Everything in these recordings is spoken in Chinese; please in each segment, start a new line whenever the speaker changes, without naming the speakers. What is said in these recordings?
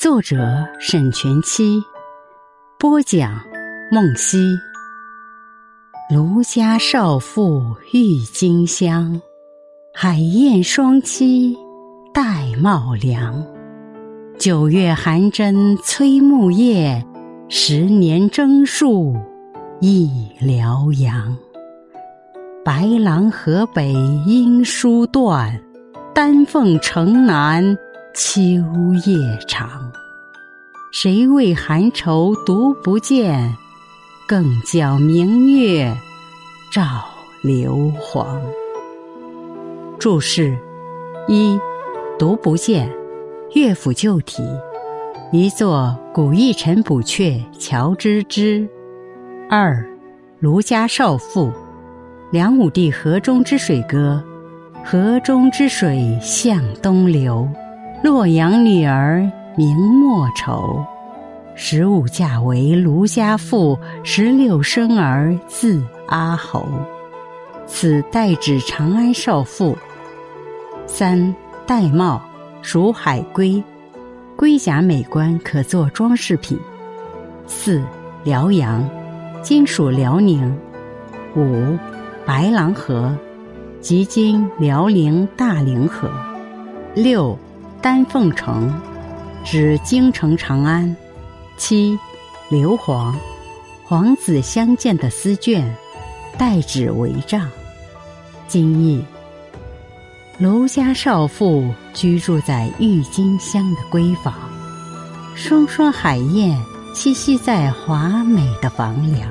作者沈全期，播讲梦溪。卢家少妇郁金香，海燕双栖戴帽梁。九月寒针催木叶，十年征戍忆辽阳。白狼河北音书断，丹凤城南。秋夜长，谁为寒愁独不见？更教明月照流黄。注释：一、独不见，乐府旧题，一作古意陈补阙乔之之。二、卢家少妇，梁武帝河中之水歌，河中之水向东流。洛阳女儿名莫愁，十五嫁为卢家妇，十六生儿字阿侯。此代指长安少妇。三玳瑁属海龟，龟甲美观，可做装饰品。四辽阳，今属辽宁。五白狼河，即今辽宁大凌河。六。丹凤城，指京城长安。七，硫磺，皇子相见的丝绢，代指帷帐。今译：卢家少妇居住在郁金香的闺房，双双海燕栖息在华美的房梁。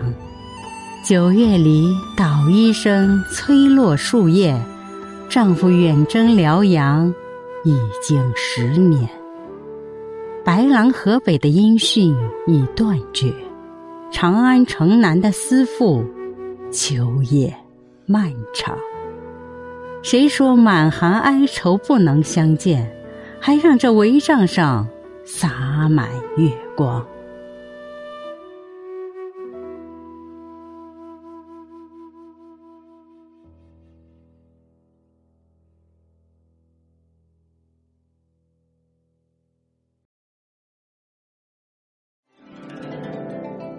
九月里，捣衣声催落树叶，丈夫远征辽阳。已经十年，白狼河北的音讯已断绝，长安城南的思妇，秋夜漫长。谁说满含哀愁不能相见？还让这帷帐上洒满月光。